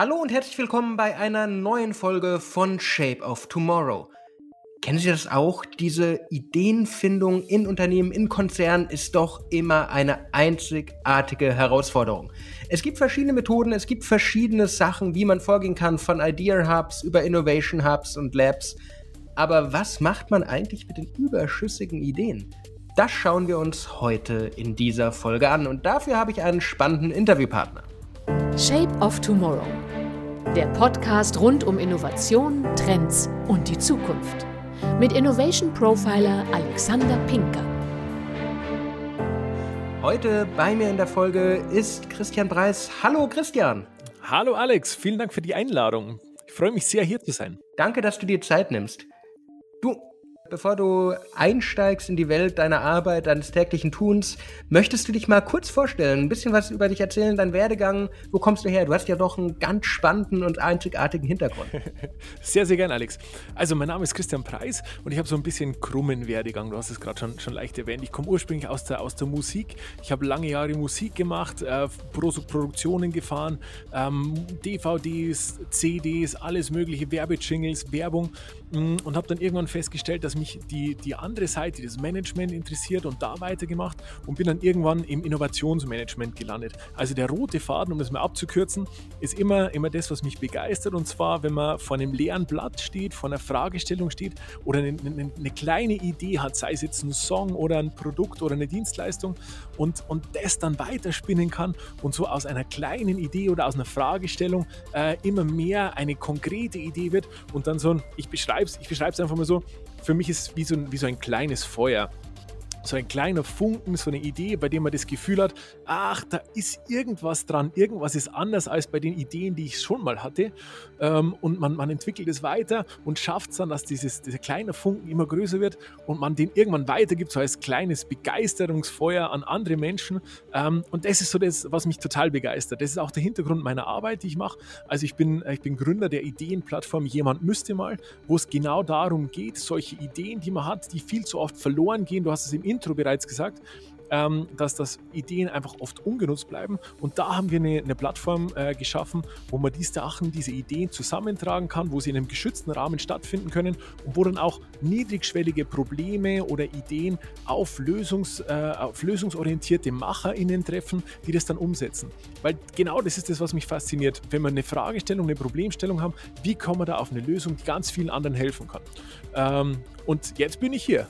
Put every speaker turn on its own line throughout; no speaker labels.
Hallo und herzlich willkommen bei einer neuen Folge von Shape of Tomorrow. Kennen Sie das auch? Diese Ideenfindung in Unternehmen, in Konzernen ist doch immer eine einzigartige Herausforderung. Es gibt verschiedene Methoden, es gibt verschiedene Sachen, wie man vorgehen kann, von Idea Hubs über Innovation Hubs und Labs. Aber was macht man eigentlich mit den überschüssigen Ideen? Das schauen wir uns heute in dieser Folge an und dafür habe ich einen spannenden Interviewpartner.
Shape of Tomorrow. Der Podcast rund um Innovation, Trends und die Zukunft. Mit Innovation Profiler Alexander Pinker.
Heute bei mir in der Folge ist Christian Preis. Hallo Christian.
Hallo Alex, vielen Dank für die Einladung. Ich freue mich sehr, hier zu sein.
Danke, dass du dir Zeit nimmst. Bevor du einsteigst in die Welt deiner Arbeit, deines täglichen Tuns, möchtest du dich mal kurz vorstellen, ein bisschen was über dich erzählen, dein Werdegang, wo kommst du her? Du hast ja doch einen ganz spannenden und einzigartigen Hintergrund.
Sehr, sehr gern, Alex. Also, mein Name ist Christian Preis und ich habe so ein bisschen krummen Werdegang. Du hast es gerade schon, schon leicht erwähnt. Ich komme ursprünglich aus der, aus der Musik. Ich habe lange Jahre Musik gemacht, äh, Produktionen gefahren, ähm, DVDs, CDs, alles mögliche, Werbejingles, Werbung mm, und habe dann irgendwann festgestellt, dass mich die, die andere Seite, das Management interessiert und da weitergemacht und bin dann irgendwann im Innovationsmanagement gelandet. Also der rote Faden, um das mal abzukürzen, ist immer, immer das, was mich begeistert und zwar, wenn man vor einem leeren Blatt steht, vor einer Fragestellung steht oder eine, eine, eine kleine Idee hat, sei es jetzt ein Song oder ein Produkt oder eine Dienstleistung und, und das dann weiterspinnen kann und so aus einer kleinen Idee oder aus einer Fragestellung äh, immer mehr eine konkrete Idee wird und dann so ein, ich beschreibe es ich beschreib's einfach mal so, für mich ist es wie so ein, wie so ein kleines Feuer so ein kleiner Funken, so eine Idee, bei dem man das Gefühl hat, ach, da ist irgendwas dran, irgendwas ist anders als bei den Ideen, die ich schon mal hatte. Ähm, und man, man entwickelt es weiter und schafft es dann, dass dieses, dieser kleine Funken immer größer wird und man den irgendwann weitergibt, so als kleines Begeisterungsfeuer an andere Menschen. Ähm, und das ist so das, was mich total begeistert. Das ist auch der Hintergrund meiner Arbeit, die ich mache. Also ich bin, ich bin Gründer der Ideenplattform Jemand müsste mal, wo es genau darum geht, solche Ideen, die man hat, die viel zu oft verloren gehen. Du hast es im Intro bereits gesagt, ähm, dass das Ideen einfach oft ungenutzt bleiben. Und da haben wir eine, eine Plattform äh, geschaffen, wo man diese Sachen, diese Ideen zusammentragen kann, wo sie in einem geschützten Rahmen stattfinden können und wo dann auch niedrigschwellige Probleme oder Ideen auf, Lösungs, äh, auf lösungsorientierte MacherInnen treffen, die das dann umsetzen. Weil genau das ist das, was mich fasziniert. Wenn wir eine Fragestellung, eine Problemstellung haben, wie kommen wir da auf eine Lösung, die ganz vielen anderen helfen kann? Ähm, und jetzt bin ich hier.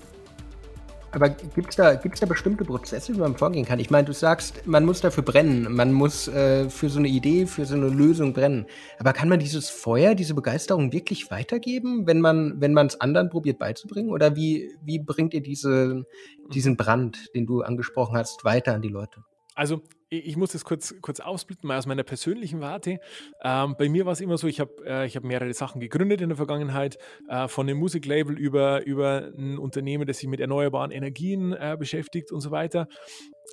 Aber gibt es da, gibt's da bestimmte Prozesse, wie man vorgehen kann? Ich meine, du sagst, man muss dafür brennen, man muss äh, für so eine Idee, für so eine Lösung brennen. Aber kann man dieses Feuer, diese Begeisterung wirklich weitergeben, wenn man wenn man es anderen probiert beizubringen? Oder wie, wie bringt ihr diese, diesen Brand, den du angesprochen hast, weiter an die Leute?
Also ich muss das kurz, kurz ausblitten, mal aus meiner persönlichen Warte. Ähm, bei mir war es immer so, ich habe äh, hab mehrere Sachen gegründet in der Vergangenheit, äh, von einem Musiklabel über, über ein Unternehmen, das sich mit erneuerbaren Energien äh, beschäftigt und so weiter.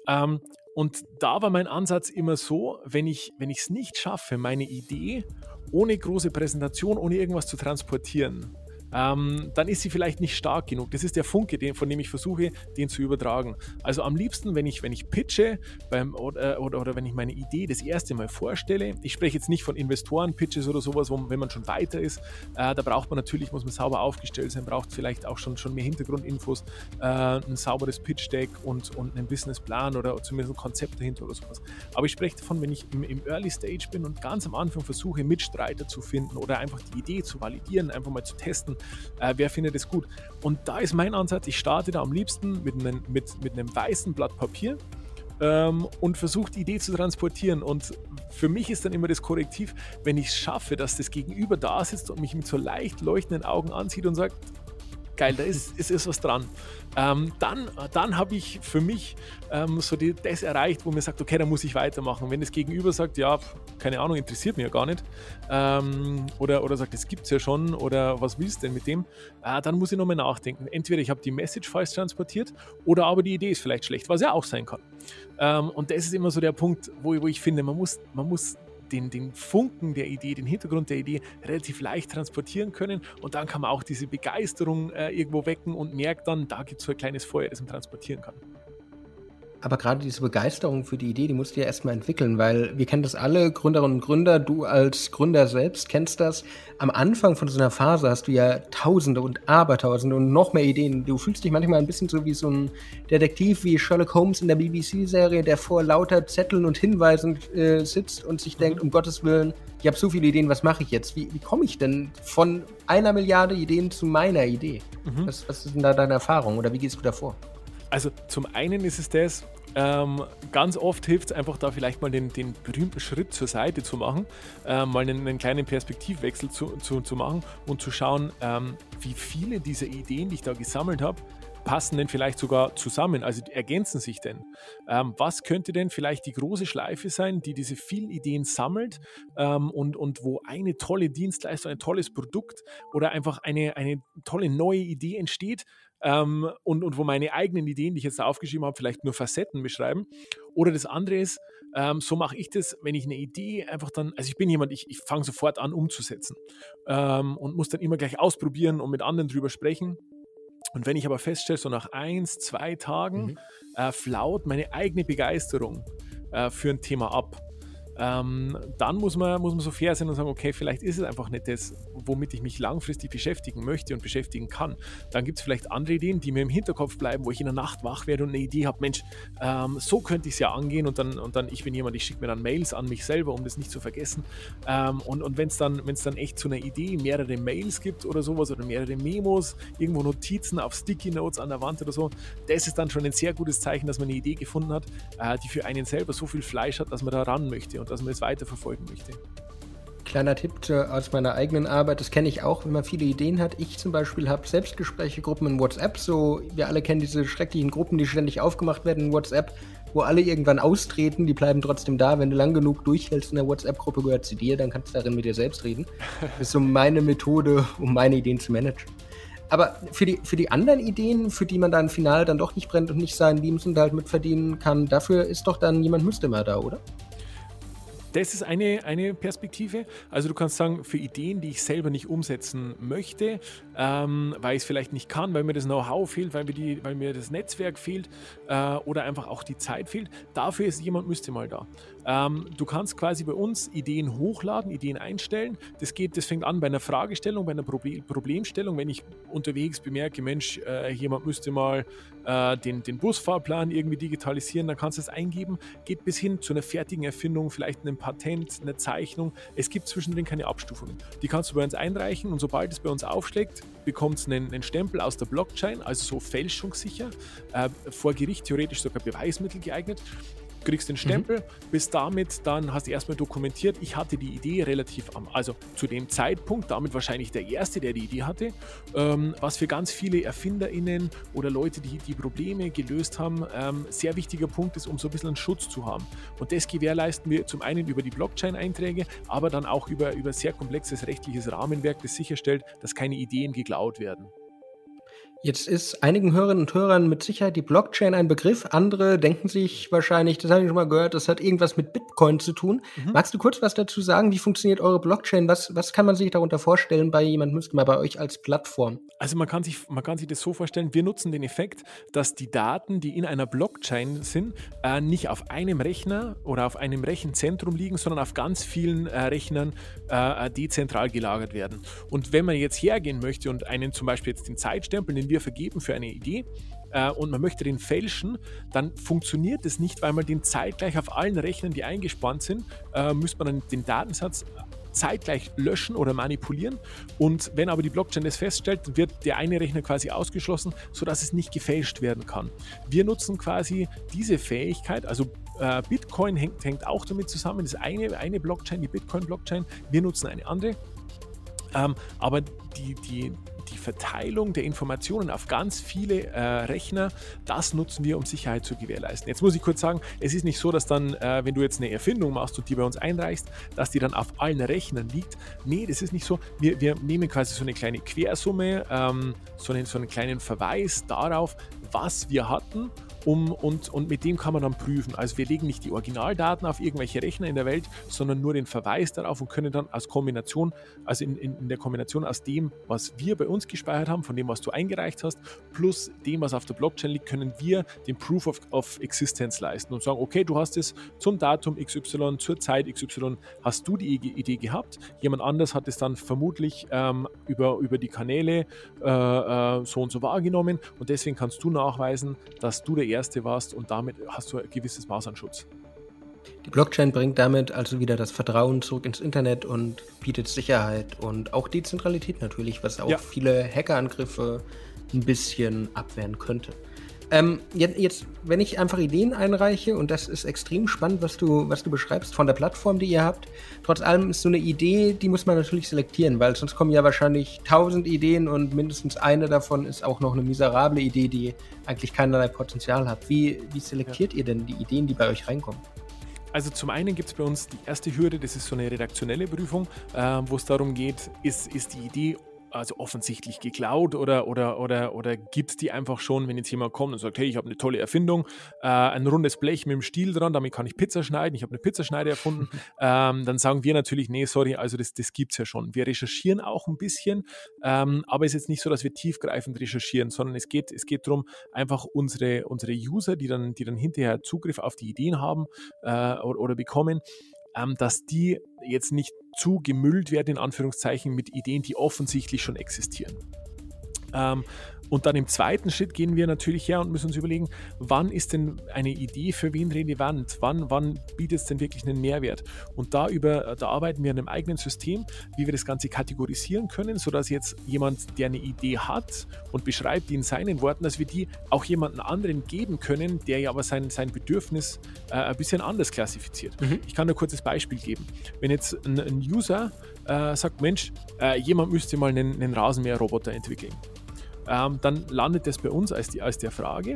Ähm, und da war mein Ansatz immer so, wenn ich es nicht schaffe, meine Idee ohne große Präsentation, ohne irgendwas zu transportieren, ähm, dann ist sie vielleicht nicht stark genug. Das ist der Funke, den, von dem ich versuche, den zu übertragen. Also am liebsten, wenn ich, wenn ich pitche beim, oder, oder, oder wenn ich meine Idee das erste Mal vorstelle, ich spreche jetzt nicht von Investoren-Pitches oder sowas, wo, wenn man schon weiter ist, äh, da braucht man natürlich, muss man sauber aufgestellt sein, braucht vielleicht auch schon, schon mehr Hintergrundinfos, äh, ein sauberes Pitch-Deck und, und einen Businessplan oder zumindest ein Konzept dahinter oder sowas. Aber ich spreche davon, wenn ich im, im Early Stage bin und ganz am Anfang versuche, Mitstreiter zu finden oder einfach die Idee zu validieren, einfach mal zu testen, äh, wer findet es gut. Und da ist mein Ansatz, ich starte da am liebsten mit einem, mit, mit einem weißen Blatt Papier ähm, und versuche die Idee zu transportieren. Und für mich ist dann immer das Korrektiv, wenn ich es schaffe, dass das Gegenüber da sitzt und mich mit so leicht leuchtenden Augen ansieht und sagt, geil, da ist, ist, ist was dran. Ähm, dann dann habe ich für mich ähm, so die, das erreicht, wo mir sagt, okay, da muss ich weitermachen. Wenn das Gegenüber sagt, ja, keine Ahnung, interessiert mich ja gar nicht, ähm, oder, oder sagt, das gibt es ja schon, oder was willst du denn mit dem, äh, dann muss ich nochmal nachdenken. Entweder ich habe die Message falsch transportiert, oder aber die Idee ist vielleicht schlecht, was ja auch sein kann. Ähm, und das ist immer so der Punkt, wo, wo ich finde, man muss, man muss den, den Funken der Idee, den Hintergrund der Idee relativ leicht transportieren können. Und dann kann man auch diese Begeisterung äh, irgendwo wecken und merkt dann, da gibt es so ein kleines Feuer, das man transportieren kann.
Aber gerade diese Begeisterung für die Idee, die musst du ja erstmal entwickeln, weil wir kennen das alle, Gründerinnen und Gründer, du als Gründer selbst kennst das. Am Anfang von so einer Phase hast du ja Tausende und Abertausende und noch mehr Ideen. Du fühlst dich manchmal ein bisschen so wie so ein Detektiv wie Sherlock Holmes in der BBC-Serie, der vor lauter Zetteln und Hinweisen äh, sitzt und sich denkt, mhm. um Gottes Willen, ich habe so viele Ideen, was mache ich jetzt? Wie, wie komme ich denn von einer Milliarde Ideen zu meiner Idee? Mhm. Was, was ist denn da deine Erfahrung oder wie gehst du davor?
Also zum einen ist es das, ähm, ganz oft hilft es einfach da vielleicht mal den, den, berühmten Schritt zur Seite zu machen, äh, mal einen, einen, kleinen Perspektivwechsel zu, zu, zu machen und zu schauen, ähm, wie viele dieser Ideen, die ich da gesammelt habe, passen denn vielleicht sogar zusammen, also ergänzen sich denn? Ähm, was könnte denn vielleicht die große Schleife sein, die diese vielen Ideen sammelt ähm, und, und wo eine tolle Dienstleistung, ein tolles Produkt oder einfach eine, eine tolle neue Idee entsteht, ähm, und, und wo meine eigenen Ideen, die ich jetzt da aufgeschrieben habe, vielleicht nur Facetten beschreiben. Oder das andere ist, ähm, so mache ich das, wenn ich eine Idee einfach dann, also ich bin jemand, ich, ich fange sofort an umzusetzen ähm, und muss dann immer gleich ausprobieren und mit anderen drüber sprechen. Und wenn ich aber feststelle, so nach eins, zwei Tagen mhm. äh, flaut meine eigene Begeisterung äh, für ein Thema ab ähm, dann muss man, muss man so fair sein und sagen, okay, vielleicht ist es einfach nicht das, womit ich mich langfristig beschäftigen möchte und beschäftigen kann. Dann gibt es vielleicht andere Ideen, die mir im Hinterkopf bleiben, wo ich in der Nacht wach werde und eine Idee habe, Mensch, ähm, so könnte ich es ja angehen und dann, und dann, ich bin jemand, ich schicke mir dann Mails an mich selber, um das nicht zu vergessen. Ähm, und und wenn es dann, dann echt zu einer Idee mehrere Mails gibt oder sowas oder mehrere Memos, irgendwo Notizen auf Sticky Notes an der Wand oder so, das ist dann schon ein sehr gutes Zeichen, dass man eine Idee gefunden hat, äh, die für einen selber so viel Fleisch hat, dass man da ran möchte und dass man es weiterverfolgen möchte.
Kleiner Tipp aus meiner eigenen Arbeit, das kenne ich auch, wenn man viele Ideen hat. Ich zum Beispiel habe Selbstgespräche, Gruppen in WhatsApp, so wir alle kennen diese schrecklichen Gruppen, die ständig aufgemacht werden in WhatsApp, wo alle irgendwann austreten, die bleiben trotzdem da. Wenn du lang genug durchhältst in der WhatsApp-Gruppe, gehört sie dir, dann kannst du darin mit dir selbst reden. Das ist so meine Methode, um meine Ideen zu managen. Aber für die, für die anderen Ideen, für die man dann final dann doch nicht brennt und nicht seinen Lebensunterhalt mitverdienen kann, dafür ist doch dann jemand müsste mal da, oder?
Das ist eine, eine Perspektive. Also du kannst sagen, für Ideen, die ich selber nicht umsetzen möchte, ähm, weil ich es vielleicht nicht kann, weil mir das Know-how fehlt, weil mir, die, weil mir das Netzwerk fehlt äh, oder einfach auch die Zeit fehlt, dafür ist jemand müsste mal da. Ähm, du kannst quasi bei uns Ideen hochladen, Ideen einstellen. Das geht, das fängt an bei einer Fragestellung, bei einer Proble Problemstellung. Wenn ich unterwegs bemerke, Mensch, äh, jemand müsste mal äh, den, den Busfahrplan irgendwie digitalisieren, dann kannst du es eingeben. Geht bis hin zu einer fertigen Erfindung, vielleicht einem Patent, einer Zeichnung. Es gibt zwischendrin keine Abstufungen. Die kannst du bei uns einreichen und sobald es bei uns aufschlägt, bekommt es einen, einen, Stempel aus der Blockchain, also so fälschungssicher, äh, vor Gericht theoretisch sogar Beweismittel geeignet kriegst den mhm. Stempel, mhm. bist damit dann, hast du erstmal dokumentiert, ich hatte die Idee relativ am, also zu dem Zeitpunkt, damit wahrscheinlich der Erste, der die Idee hatte, ähm, was für ganz viele ErfinderInnen oder Leute, die die Probleme gelöst haben, ähm, sehr wichtiger Punkt ist, um so ein bisschen einen Schutz zu haben. Und das gewährleisten wir zum einen über die Blockchain-Einträge, aber dann auch über, über sehr komplexes rechtliches Rahmenwerk, das sicherstellt, dass keine Ideen geklaut werden.
Jetzt ist einigen Hörerinnen und Hörern mit Sicherheit die Blockchain ein Begriff. Andere denken sich wahrscheinlich, das habe ich schon mal gehört, das hat irgendwas mit Bitcoin zu tun. Mhm. Magst du kurz was dazu sagen? Wie funktioniert eure Blockchain? Was, was kann man sich darunter vorstellen bei jemand müsste mal bei euch als Plattform?
Also man kann, sich, man kann sich das so vorstellen, wir nutzen den Effekt, dass die Daten, die in einer Blockchain sind, äh, nicht auf einem Rechner oder auf einem Rechenzentrum liegen, sondern auf ganz vielen äh, Rechnern äh, dezentral gelagert werden. Und wenn man jetzt hergehen möchte und einen zum Beispiel jetzt den Zeitstempel, den wir vergeben für eine Idee, äh, und man möchte den fälschen, dann funktioniert es nicht, weil man den zeitgleich auf allen Rechnern, die eingespannt sind, äh, müsste man dann den Datensatz zeitgleich löschen oder manipulieren. Und wenn aber die Blockchain das feststellt, wird der eine Rechner quasi ausgeschlossen, sodass es nicht gefälscht werden kann. Wir nutzen quasi diese Fähigkeit, also äh, Bitcoin hängt, hängt, auch damit zusammen, das ist eine, eine Blockchain, die Bitcoin-Blockchain. Wir nutzen eine andere. Ähm, aber die, die, die Verteilung der Informationen auf ganz viele äh, Rechner, das nutzen wir, um Sicherheit zu gewährleisten. Jetzt muss ich kurz sagen, es ist nicht so, dass dann, äh, wenn du jetzt eine Erfindung machst und die bei uns einreichst, dass die dann auf allen Rechnern liegt. Nee, das ist nicht so. Wir, wir nehmen quasi so eine kleine Quersumme, ähm, so, einen, so einen kleinen Verweis darauf, was wir hatten um, und, und mit dem kann man dann prüfen. Also wir legen nicht die Originaldaten auf irgendwelche Rechner in der Welt, sondern nur den Verweis darauf und können dann als Kombination, also in, in, in der Kombination aus dem, was wir bei uns gespeichert haben, von dem, was du eingereicht hast, plus dem, was auf der Blockchain liegt, können wir den Proof of, of Existence leisten und sagen, okay, du hast es zum Datum XY, zur Zeit XY, hast du die Idee gehabt. Jemand anders hat es dann vermutlich ähm, über, über die Kanäle äh, äh, so und so wahrgenommen und deswegen kannst du nachweisen, dass du der Erste warst und damit hast du ein gewisses Maß an Schutz.
Die Blockchain bringt damit also wieder das Vertrauen zurück ins Internet und bietet Sicherheit und auch Dezentralität natürlich, was auch ja. viele Hackerangriffe ein bisschen abwehren könnte. Ähm, jetzt, jetzt, wenn ich einfach Ideen einreiche, und das ist extrem spannend, was du, was du beschreibst von der Plattform, die ihr habt, trotz allem ist so eine Idee, die muss man natürlich selektieren, weil sonst kommen ja wahrscheinlich tausend Ideen und mindestens eine davon ist auch noch eine miserable Idee, die eigentlich keinerlei Potenzial hat. Wie, wie selektiert ja. ihr denn die Ideen, die bei euch reinkommen?
Also zum einen gibt es bei uns die erste Hürde, das ist so eine redaktionelle Prüfung, äh, wo es darum geht, ist, ist die Idee also offensichtlich geklaut oder, oder, oder, oder gibt es die einfach schon, wenn jetzt jemand kommt und sagt, hey, ich habe eine tolle Erfindung, äh, ein rundes Blech mit dem Stiel dran, damit kann ich Pizza schneiden, ich habe eine Pizzaschneide erfunden, ähm, dann sagen wir natürlich, nee, sorry, also das, das gibt es ja schon. Wir recherchieren auch ein bisschen, ähm, aber es ist jetzt nicht so, dass wir tiefgreifend recherchieren, sondern es geht, es geht darum, einfach unsere, unsere User, die dann, die dann hinterher Zugriff auf die Ideen haben äh, oder, oder bekommen, ähm, dass die jetzt nicht zu gemüllt werden, in Anführungszeichen, mit Ideen, die offensichtlich schon existieren. Ähm, und dann im zweiten Schritt gehen wir natürlich her und müssen uns überlegen, wann ist denn eine Idee für wen relevant? Wann, wann bietet es denn wirklich einen Mehrwert? Und da, über, da arbeiten wir an einem eigenen System, wie wir das Ganze kategorisieren können, sodass jetzt jemand, der eine Idee hat und beschreibt die in seinen Worten, dass wir die auch jemandem anderen geben können, der ja aber sein, sein Bedürfnis äh, ein bisschen anders klassifiziert. Mhm. Ich kann ein kurzes Beispiel geben. Wenn jetzt ein, ein User äh, sagt, Mensch, äh, jemand müsste mal einen, einen Rasenmäherroboter entwickeln ähm, dann landet das bei uns als, die, als der Frage,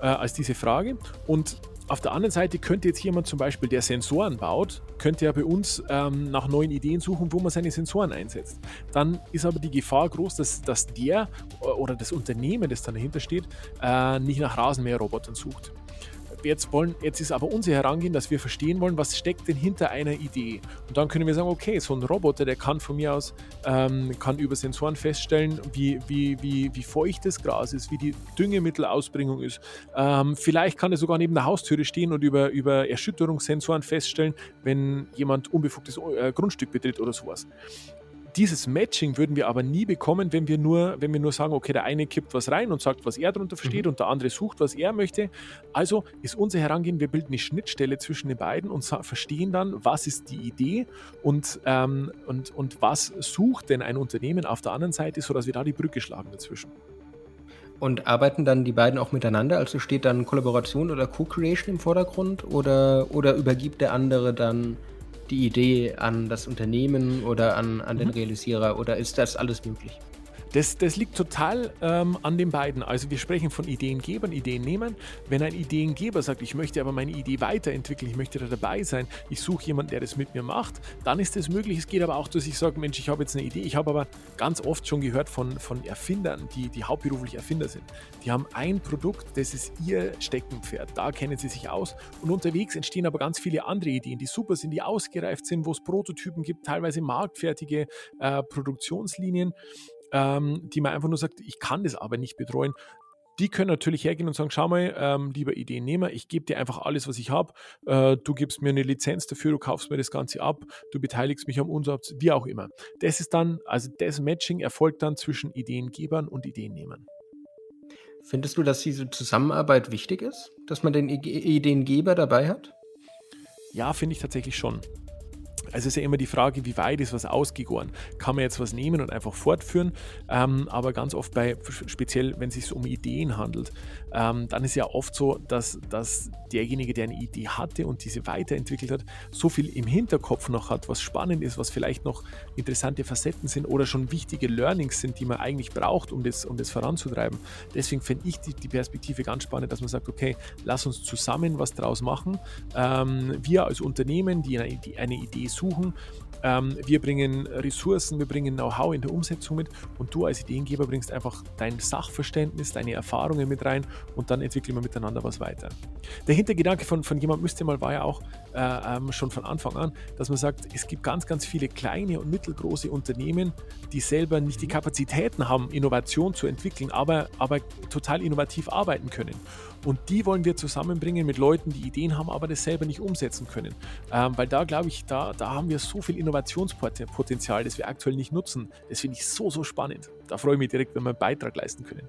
äh, als diese Frage. Und auf der anderen Seite könnte jetzt jemand zum Beispiel, der Sensoren baut, könnte ja bei uns ähm, nach neuen Ideen suchen, wo man seine Sensoren einsetzt. Dann ist aber die Gefahr groß, dass, dass der oder das Unternehmen, das dann dahinter steht, äh, nicht nach Rasenmäherrobotern sucht jetzt wollen, jetzt ist aber unser Herangehen, dass wir verstehen wollen, was steckt denn hinter einer Idee. Und dann können wir sagen, okay, so ein Roboter, der kann von mir aus, ähm, kann über Sensoren feststellen, wie, wie, wie, wie feucht das Gras ist, wie die Düngemittelausbringung ist. Ähm, vielleicht kann er sogar neben der Haustüre stehen und über, über Erschütterungssensoren feststellen, wenn jemand unbefugtes äh, Grundstück betritt oder sowas. Dieses Matching würden wir aber nie bekommen, wenn wir nur, wenn wir nur sagen, okay, der eine kippt was rein und sagt, was er darunter versteht mhm. und der andere sucht, was er möchte. Also ist unser Herangehen, wir bilden eine Schnittstelle zwischen den beiden und verstehen dann, was ist die Idee und, ähm, und, und was sucht denn ein Unternehmen auf der anderen Seite, sodass wir da die Brücke schlagen dazwischen.
Und arbeiten dann die beiden auch miteinander? Also steht dann Kollaboration oder Co-Creation im Vordergrund oder, oder übergibt der andere dann die Idee an das Unternehmen oder an, an den mhm. Realisierer oder ist das alles möglich?
Das, das liegt total ähm, an den beiden. Also wir sprechen von Ideengebern, Ideennehmern. Wenn ein Ideengeber sagt, ich möchte aber meine Idee weiterentwickeln, ich möchte da dabei sein, ich suche jemanden, der das mit mir macht, dann ist das möglich. Es geht aber auch, dass ich sage, Mensch, ich habe jetzt eine Idee. Ich habe aber ganz oft schon gehört von, von Erfindern, die, die hauptberuflich Erfinder sind. Die haben ein Produkt, das ist ihr Steckenpferd. Da kennen sie sich aus. Und unterwegs entstehen aber ganz viele andere Ideen, die super sind, die ausgereift sind, wo es Prototypen gibt, teilweise marktfertige äh, Produktionslinien ähm, die man einfach nur sagt, ich kann das aber nicht betreuen. Die können natürlich hergehen und sagen, schau mal, ähm, lieber Ideennehmer, ich gebe dir einfach alles, was ich habe. Äh, du gibst mir eine Lizenz dafür, du kaufst mir das Ganze ab, du beteiligst mich am Umsatz, wie auch immer. Das ist dann, also das Matching erfolgt dann zwischen Ideengebern und Ideennehmern.
Findest du, dass diese Zusammenarbeit wichtig ist? Dass man den Ideengeber dabei hat?
Ja, finde ich tatsächlich schon. Also ist ja immer die Frage, wie weit ist was ausgegoren? Kann man jetzt was nehmen und einfach fortführen? Ähm, aber ganz oft bei, speziell wenn es sich um Ideen handelt, ähm, dann ist ja oft so, dass, dass derjenige, der eine Idee hatte und diese weiterentwickelt hat, so viel im Hinterkopf noch hat, was spannend ist, was vielleicht noch interessante Facetten sind oder schon wichtige Learnings sind, die man eigentlich braucht, um das, um das voranzutreiben. Deswegen finde ich die, die, Perspektive ganz spannend, dass man sagt, okay, lass uns zusammen was draus machen. Ähm, wir als Unternehmen, die eine, die eine Idee suchen ähm, wir bringen Ressourcen, wir bringen Know-how in der Umsetzung mit und du als Ideengeber bringst einfach dein Sachverständnis, deine Erfahrungen mit rein und dann entwickeln wir miteinander was weiter. Der Hintergedanke von, von jemand müsste mal war ja auch äh, ähm, schon von Anfang an, dass man sagt, es gibt ganz, ganz viele kleine und mittelgroße Unternehmen, die selber nicht die Kapazitäten haben, Innovation zu entwickeln, aber, aber total innovativ arbeiten können. Und die wollen wir zusammenbringen mit Leuten, die Ideen haben, aber das selber nicht umsetzen können. Ähm, weil da glaube ich, da, da haben wir so viel Innovationspotenzial, das wir aktuell nicht nutzen. Das finde ich so, so spannend. Da freue ich mich direkt, wenn wir einen Beitrag leisten können.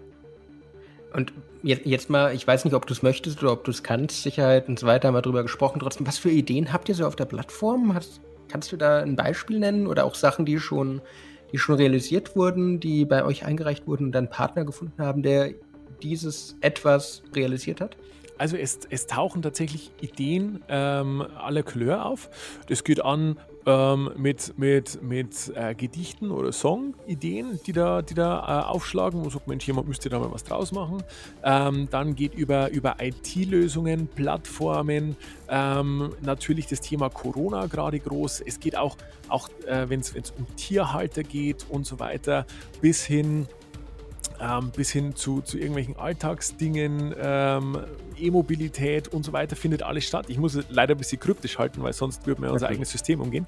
Und jetzt mal, ich weiß nicht, ob du es möchtest oder ob du es kannst, Sicherheit und so weiter, haben wir darüber gesprochen. Trotzdem, was für Ideen habt ihr so auf der Plattform? Hast, kannst du da ein Beispiel nennen oder auch Sachen, die schon, die schon realisiert wurden, die bei euch eingereicht wurden und dann Partner gefunden haben, der dieses etwas realisiert hat?
Also es, es tauchen tatsächlich Ideen ähm, aller Couleur auf. Das geht an ähm, mit, mit, mit äh, Gedichten oder Songideen, die da, die da äh, aufschlagen. Man sagt, Mensch, jemand müsste da mal was draus machen. Ähm, dann geht über, über IT-Lösungen, Plattformen, ähm, natürlich das Thema Corona gerade groß. Es geht auch, auch äh, wenn es um Tierhalter geht und so weiter, bis hin ähm, bis hin zu, zu irgendwelchen Alltagsdingen, ähm, E-Mobilität und so weiter findet alles statt. Ich muss es leider ein bisschen kryptisch halten, weil sonst würde man unser eigenes System umgehen.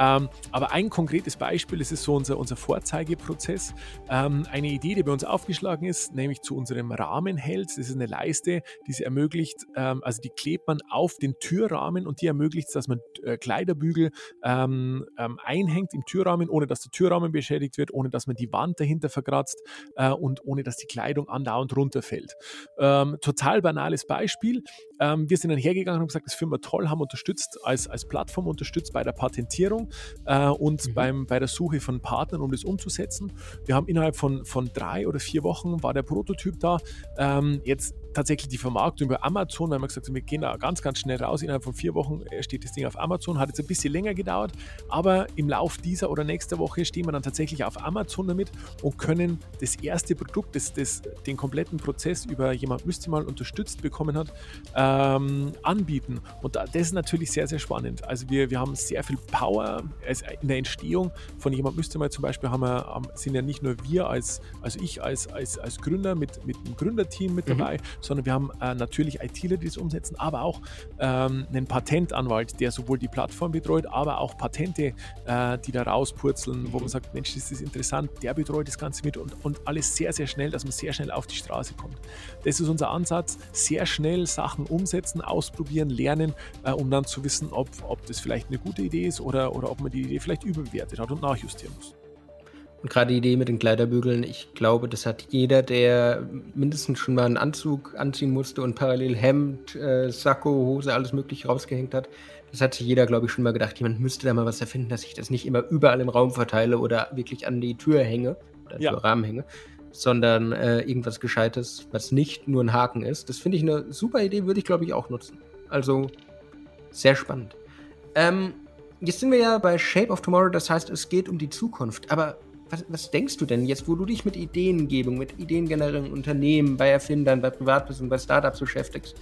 Ähm, aber ein konkretes Beispiel, das ist so unser, unser Vorzeigeprozess. Ähm, eine Idee, die bei uns aufgeschlagen ist, nämlich zu unserem Rahmenheld. Das ist eine Leiste, die es ermöglicht, ähm, also die klebt man auf den Türrahmen und die ermöglicht, dass man äh, Kleiderbügel ähm, einhängt im Türrahmen, ohne dass der Türrahmen beschädigt wird, ohne dass man die Wand dahinter verkratzt äh, und ohne dass die Kleidung andauernd runterfällt. Ähm, total banales Beispiel. wir sind dann hergegangen und haben gesagt, das finden wir toll, haben unterstützt, als, als Plattform unterstützt bei der Patentierung äh, und mhm. beim, bei der Suche von Partnern, um das umzusetzen. Wir haben innerhalb von, von drei oder vier Wochen war der Prototyp da. Ähm, jetzt tatsächlich die Vermarktung über Amazon, weil wir gesagt haben, wir gehen da ganz, ganz schnell raus. Innerhalb von vier Wochen äh, steht das Ding auf Amazon. Hat jetzt ein bisschen länger gedauert, aber im Lauf dieser oder nächster Woche stehen wir dann tatsächlich auf Amazon damit und können das erste Produkt, das, das den kompletten Prozess über jemand müsste mal unterstützt bekommen hat, ähm, anbieten. Und das ist natürlich sehr, sehr spannend. Also wir, wir haben sehr viel Power in der Entstehung von jemand müsste mal zum Beispiel haben wir, sind ja nicht nur wir als, also ich als, als, als Gründer mit, mit einem Gründerteam mit mhm. dabei, mhm sondern wir haben äh, natürlich ITler, die das umsetzen, aber auch ähm, einen Patentanwalt, der sowohl die Plattform betreut, aber auch Patente, äh, die da rauspurzeln, wo man sagt, Mensch, das ist interessant, der betreut das Ganze mit und, und alles sehr, sehr schnell, dass man sehr schnell auf die Straße kommt. Das ist unser Ansatz, sehr schnell Sachen umsetzen, ausprobieren, lernen, äh, um dann zu wissen, ob, ob das vielleicht eine gute Idee ist oder, oder ob man die Idee vielleicht überbewertet hat und nachjustieren muss.
Und gerade die Idee mit den Kleiderbügeln, ich glaube, das hat jeder, der mindestens schon mal einen Anzug anziehen musste und parallel Hemd, äh, Sakko, Hose, alles mögliche rausgehängt hat. Das hat sich jeder, glaube ich, schon mal gedacht, jemand müsste da mal was erfinden, dass ich das nicht immer überall im Raum verteile oder wirklich an die Tür hänge oder ja. Rahmen hänge, sondern äh, irgendwas Gescheites, was nicht nur ein Haken ist. Das finde ich eine super Idee, würde ich, glaube ich, auch nutzen. Also sehr spannend. Ähm, jetzt sind wir ja bei Shape of Tomorrow, das heißt, es geht um die Zukunft. Aber was, was, denkst du denn jetzt, wo du dich mit Ideengebung, mit Ideengenerierung Unternehmen, bei Erfindern, bei Privatpersonen, bei Startups beschäftigst?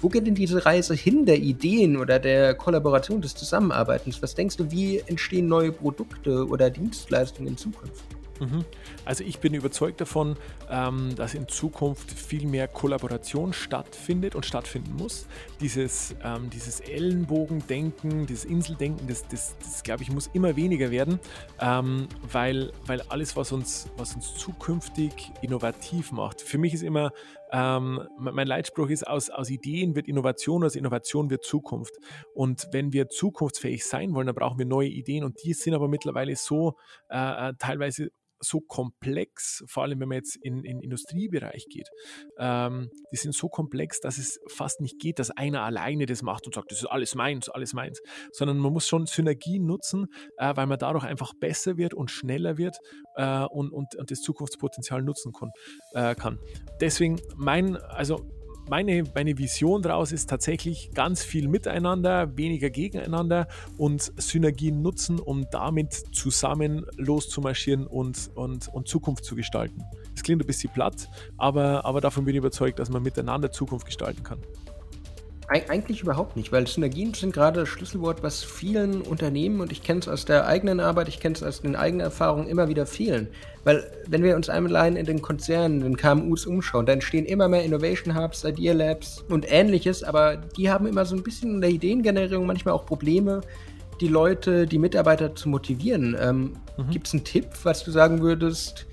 Wo geht denn diese Reise hin der Ideen oder der Kollaboration, des Zusammenarbeitens? Was denkst du, wie entstehen neue Produkte oder Dienstleistungen in Zukunft?
Mhm. Also ich bin überzeugt davon, ähm, dass in Zukunft viel mehr Kollaboration stattfindet und stattfinden muss. Dieses, ähm, dieses Ellenbogendenken, dieses Inseldenken, das, das, das glaube ich, muss immer weniger werden, ähm, weil, weil alles, was uns, was uns zukünftig innovativ macht, für mich ist immer, mein Leitspruch ist, aus, aus Ideen wird Innovation, aus Innovation wird Zukunft. Und wenn wir zukunftsfähig sein wollen, dann brauchen wir neue Ideen und die sind aber mittlerweile so äh, äh teilweise so komplex, vor allem wenn man jetzt in den Industriebereich geht, ähm, die sind so komplex, dass es fast nicht geht, dass einer alleine das macht und sagt, das ist alles meins, alles meins, sondern man muss schon Synergien nutzen, äh, weil man dadurch einfach besser wird und schneller wird äh, und, und, und, das Zukunftspotenzial nutzen kann, äh, kann. Deswegen mein, also meine, meine Vision daraus ist tatsächlich ganz viel miteinander, weniger gegeneinander und Synergien nutzen, um damit zusammen loszumarschieren und, und, und Zukunft zu gestalten. Das klingt ein bisschen platt, aber, aber davon bin ich überzeugt, dass man miteinander Zukunft gestalten kann.
Eigentlich überhaupt nicht, weil Synergien sind gerade das Schlüsselwort, was vielen Unternehmen, und ich kenne es aus der eigenen Arbeit, ich kenne es aus den eigenen Erfahrungen, immer wieder fehlen. Weil, wenn wir uns allein in den Konzernen, in den KMUs umschauen, dann entstehen immer mehr Innovation Hubs, Idea Labs und ähnliches, aber die haben immer so ein bisschen in der Ideengenerierung manchmal auch Probleme, die Leute, die Mitarbeiter zu motivieren. Ähm, mhm. Gibt es einen Tipp, was du sagen würdest,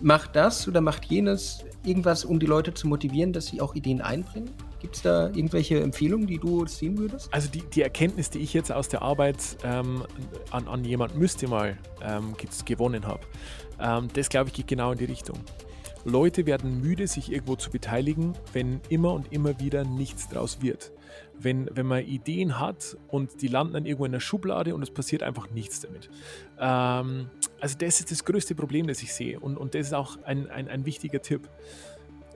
macht das oder macht jenes irgendwas, um die Leute zu motivieren, dass sie auch Ideen einbringen? Gibt es da irgendwelche Empfehlungen, die du ziehen würdest?
Also die, die Erkenntnis, die ich jetzt aus der Arbeit ähm, an, an jemand müsste mal ähm, gewonnen habe, ähm, das glaube ich geht genau in die Richtung. Leute werden müde, sich irgendwo zu beteiligen, wenn immer und immer wieder nichts draus wird. Wenn, wenn man Ideen hat und die landen dann irgendwo in der Schublade und es passiert einfach nichts damit. Ähm, also das ist das größte Problem, das ich sehe und, und das ist auch ein, ein, ein wichtiger Tipp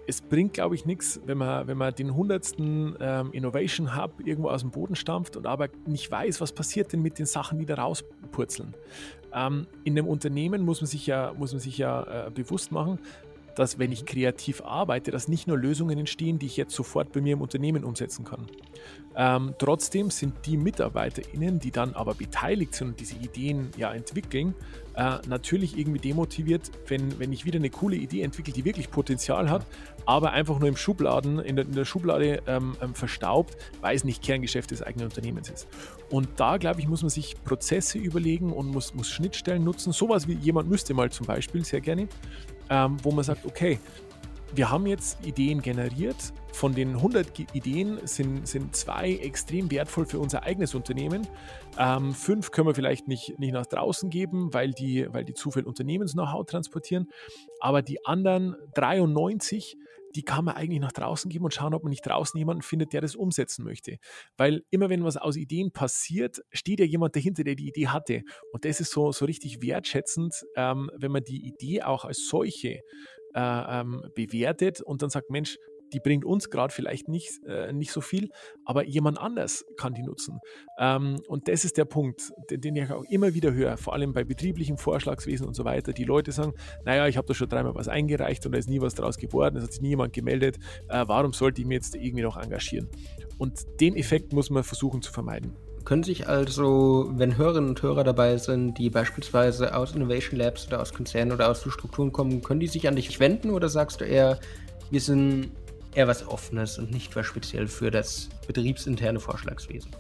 es bringt, glaube ich, nichts, wenn man, wenn man den hundertsten ähm, Innovation Hub irgendwo aus dem Boden stampft und aber nicht weiß, was passiert denn mit den Sachen, die da rauspurzeln. Ähm, in einem Unternehmen muss man sich ja, muss man sich ja äh, bewusst machen, dass wenn ich kreativ arbeite, dass nicht nur Lösungen entstehen, die ich jetzt sofort bei mir im Unternehmen umsetzen kann. Ähm, trotzdem sind die MitarbeiterInnen, die dann aber beteiligt sind und diese Ideen ja entwickeln, äh, natürlich irgendwie demotiviert, wenn, wenn ich wieder eine coole Idee entwickle, die wirklich Potenzial hat, aber einfach nur im Schubladen, in der, in der Schublade ähm, ähm, verstaubt, weil es nicht Kerngeschäft des eigenen Unternehmens ist. Und da, glaube ich, muss man sich Prozesse überlegen und muss, muss Schnittstellen nutzen. Sowas wie jemand müsste mal zum Beispiel sehr gerne, ähm, wo man sagt, okay, wir haben jetzt Ideen generiert. Von den 100 Ideen sind, sind zwei extrem wertvoll für unser eigenes Unternehmen. Ähm, fünf können wir vielleicht nicht, nicht nach draußen geben, weil die, weil die zu viel Unternehmens-Know-how transportieren. Aber die anderen 93 die kann man eigentlich nach draußen geben und schauen, ob man nicht draußen jemanden findet, der das umsetzen möchte. Weil immer wenn was aus Ideen passiert, steht ja jemand dahinter, der die Idee hatte. Und das ist so, so richtig wertschätzend, ähm, wenn man die Idee auch als solche äh, ähm, bewertet und dann sagt, Mensch, die bringt uns gerade vielleicht nicht, äh, nicht so viel, aber jemand anders kann die nutzen. Ähm, und das ist der Punkt, den, den, ich auch immer wieder höre, vor allem bei betrieblichem Vorschlagswesen und so weiter. Die Leute sagen, naja, ich habe da schon dreimal was eingereicht und da ist nie was draus geworden, es hat sich nie jemand gemeldet, äh, warum sollte ich mich jetzt irgendwie noch engagieren? Und den Effekt muss man versuchen zu vermeiden.
Können sich also, wenn Hörerinnen und Hörer dabei sind, die beispielsweise aus Innovation Labs oder aus Konzernen oder aus Strukturen kommen, können die sich an dich wenden oder sagst du eher, wir sind eher was Offenes und nicht was speziell für das betriebsinterne Vorschlagswesen.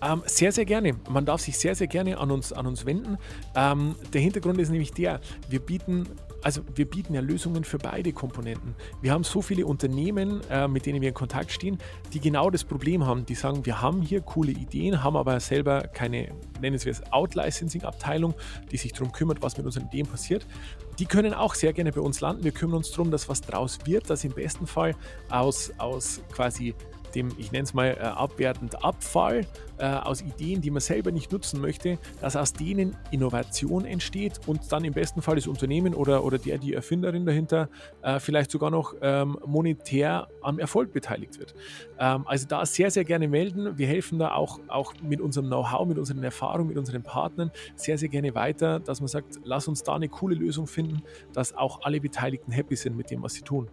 Ähm, sehr, sehr gerne. Man darf sich sehr, sehr gerne an uns, an uns wenden. Ähm, der Hintergrund ist nämlich der, wir bieten also wir bieten ja Lösungen für beide Komponenten. Wir haben so viele Unternehmen, äh, mit denen wir in Kontakt stehen, die genau das Problem haben. Die sagen, wir haben hier coole Ideen, haben aber selber keine, nennen wir es Out-Licensing-Abteilung, die sich darum kümmert, was mit unseren Ideen passiert. Die können auch sehr gerne bei uns landen. Wir kümmern uns darum, dass was draus wird, dass im besten Fall aus, aus quasi dem, ich nenne es mal äh, abwertend Abfall äh, aus Ideen, die man selber nicht nutzen möchte, dass aus denen Innovation entsteht und dann im besten Fall das Unternehmen oder, oder der, die Erfinderin dahinter äh, vielleicht sogar noch ähm, monetär am Erfolg beteiligt wird. Ähm, also da sehr, sehr gerne melden. Wir helfen da auch, auch mit unserem Know-how, mit unseren Erfahrungen, mit unseren Partnern sehr, sehr gerne weiter, dass man sagt, lass uns da eine coole Lösung finden, dass auch alle Beteiligten happy sind mit dem, was sie tun.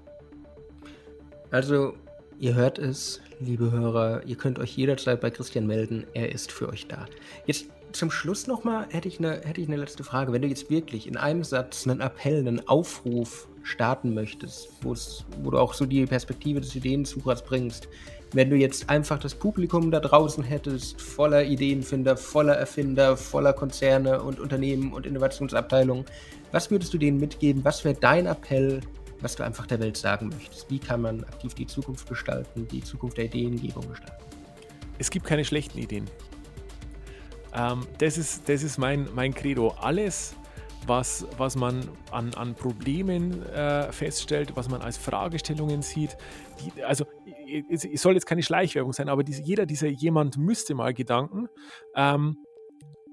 Also Ihr hört es, liebe Hörer, ihr könnt euch jederzeit bei Christian melden, er ist für euch da. Jetzt zum Schluss nochmal hätte ich, eine, hätte ich eine letzte Frage. Wenn du jetzt wirklich in einem Satz einen Appell, einen Aufruf starten möchtest, wo du auch so die Perspektive des Ideensuchers bringst, wenn du jetzt einfach das Publikum da draußen hättest, voller Ideenfinder, voller Erfinder, voller Konzerne und Unternehmen und Innovationsabteilungen, was würdest du denen mitgeben? Was wäre dein Appell was du einfach der Welt sagen möchtest. Wie kann man aktiv die Zukunft gestalten, die Zukunft der Ideengebung gestalten?
Es gibt keine schlechten Ideen. Ähm, das ist, das ist mein, mein Credo. Alles, was, was man an, an Problemen äh, feststellt, was man als Fragestellungen sieht, die, also es soll jetzt keine Schleichwerbung sein, aber diese, jeder dieser jemand müsste mal Gedanken ähm,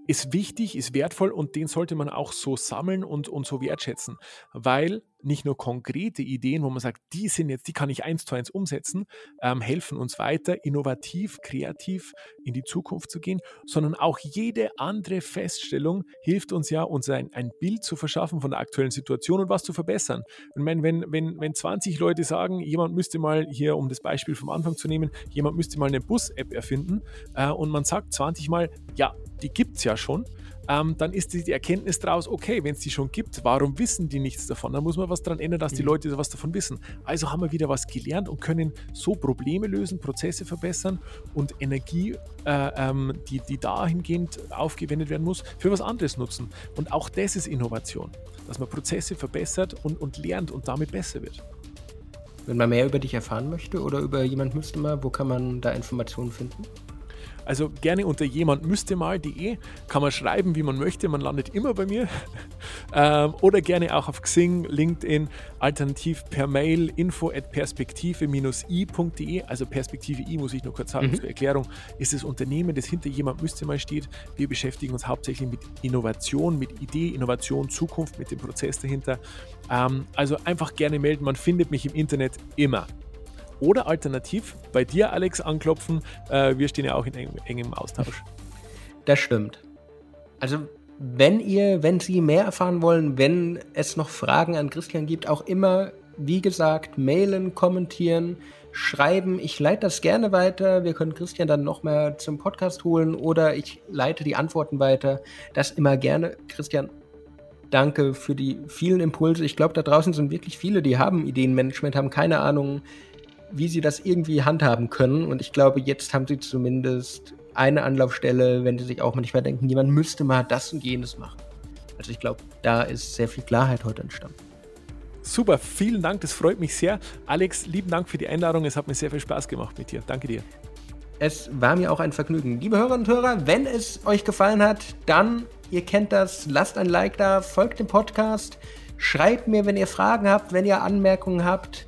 ist wichtig, ist wertvoll und den sollte man auch so sammeln und, und so wertschätzen, weil nicht nur konkrete Ideen, wo man sagt, die sind jetzt, die kann ich eins zu eins umsetzen, ähm, helfen uns weiter, innovativ, kreativ in die Zukunft zu gehen, sondern auch jede andere Feststellung hilft uns ja, uns ein, ein Bild zu verschaffen von der aktuellen Situation und was zu verbessern. Ich meine, wenn, wenn, wenn 20 Leute sagen, jemand müsste mal hier, um das Beispiel vom Anfang zu nehmen, jemand müsste mal eine Bus-App erfinden äh, und man sagt 20 Mal, ja, die gibt es ja schon, ähm, dann ist die, die Erkenntnis daraus, okay, wenn es die schon gibt, warum wissen die nichts davon? Dann muss man was daran ändern, dass die mhm. Leute was davon wissen. Also haben wir wieder was gelernt und können so Probleme lösen, Prozesse verbessern und Energie, äh, ähm, die, die dahingehend aufgewendet werden muss, für was anderes nutzen. Und auch das ist Innovation, dass man Prozesse verbessert und, und lernt und damit besser wird.
Wenn man mehr über dich erfahren möchte oder über jemand müsste mal, wo kann man da Informationen finden?
Also gerne unter jemand müsste mal.de kann man schreiben, wie man möchte. Man landet immer bei mir. ähm, oder gerne auch auf Xing, LinkedIn, alternativ per Mail info at perspektive-i.de. Also Perspektive I muss ich nur kurz sagen mhm. zur Erklärung, ist das Unternehmen, das hinter jemand müsste mal steht. Wir beschäftigen uns hauptsächlich mit Innovation, mit Idee, Innovation, Zukunft, mit dem Prozess dahinter. Ähm, also einfach gerne melden. Man findet mich im Internet immer. Oder alternativ bei dir, Alex, anklopfen. Äh, wir stehen ja auch in engem, engem Austausch.
Das stimmt. Also wenn ihr, wenn Sie mehr erfahren wollen, wenn es noch Fragen an Christian gibt, auch immer, wie gesagt, mailen, kommentieren, schreiben. Ich leite das gerne weiter. Wir können Christian dann noch mehr zum Podcast holen oder ich leite die Antworten weiter. Das immer gerne. Christian, danke für die vielen Impulse. Ich glaube, da draußen sind wirklich viele, die haben Ideenmanagement, haben keine Ahnung, wie sie das irgendwie handhaben können. Und ich glaube, jetzt haben sie zumindest eine Anlaufstelle, wenn sie sich auch manchmal denken, jemand müsste mal das und jenes machen. Also ich glaube, da ist sehr viel Klarheit heute entstanden.
Super, vielen Dank, das freut mich sehr. Alex, lieben Dank für die Einladung. Es hat mir sehr viel Spaß gemacht mit dir. Danke dir.
Es war mir auch ein Vergnügen. Liebe Hörerinnen und Hörer, wenn es euch gefallen hat, dann, ihr kennt das, lasst ein Like da, folgt dem Podcast, schreibt mir, wenn ihr Fragen habt, wenn ihr Anmerkungen habt.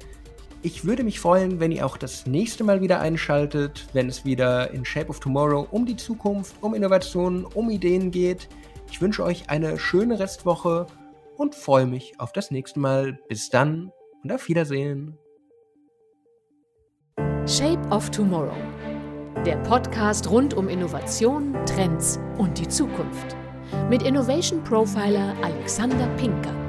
Ich würde mich freuen, wenn ihr auch das nächste Mal wieder einschaltet, wenn es wieder in Shape of Tomorrow um die Zukunft, um Innovationen, um Ideen geht. Ich wünsche euch eine schöne Restwoche und freue mich auf das nächste Mal. Bis dann und auf Wiedersehen.
Shape of Tomorrow. Der Podcast rund um Innovation, Trends und die Zukunft. Mit Innovation Profiler Alexander Pinker.